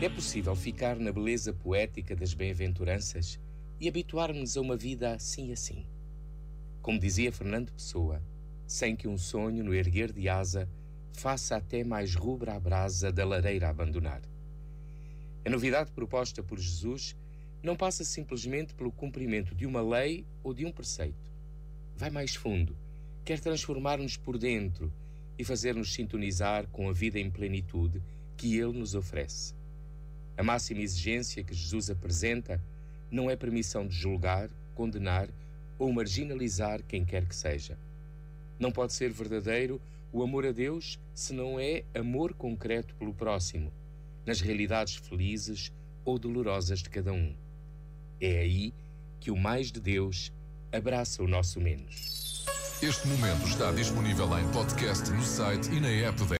É possível ficar na beleza poética das bem-aventuranças e habituar-nos a uma vida assim assim. Como dizia Fernando Pessoa, sem que um sonho no erguer de asa faça até mais rubra a brasa da lareira abandonar. A novidade proposta por Jesus não passa simplesmente pelo cumprimento de uma lei ou de um preceito. Vai mais fundo, quer transformar-nos por dentro e fazer-nos sintonizar com a vida em plenitude que Ele nos oferece. A máxima exigência que Jesus apresenta não é permissão de julgar, condenar ou marginalizar quem quer que seja. Não pode ser verdadeiro o amor a Deus se não é amor concreto pelo próximo, nas realidades felizes ou dolorosas de cada um. É aí que o mais de Deus abraça o nosso menos. Este momento está disponível em podcast no site e na app da